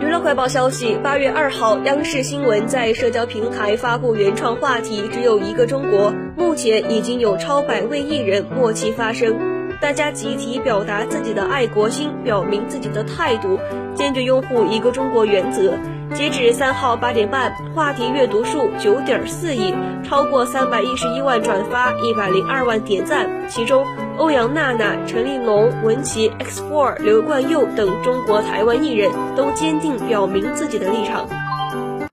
娱乐快报消息：八月二号，央视新闻在社交平台发布原创话题“只有一个中国”，目前已经有超百位艺人默契发声，大家集体表达自己的爱国心，表明自己的态度，坚决拥护一个中国原则。截止三号八点半，话题阅读数九点四亿，超过三百一十一万转发，一百零二万点赞，其中。欧阳娜娜、陈立农、文琪、X Four、刘冠佑等中国台湾艺人都坚定表明自己的立场。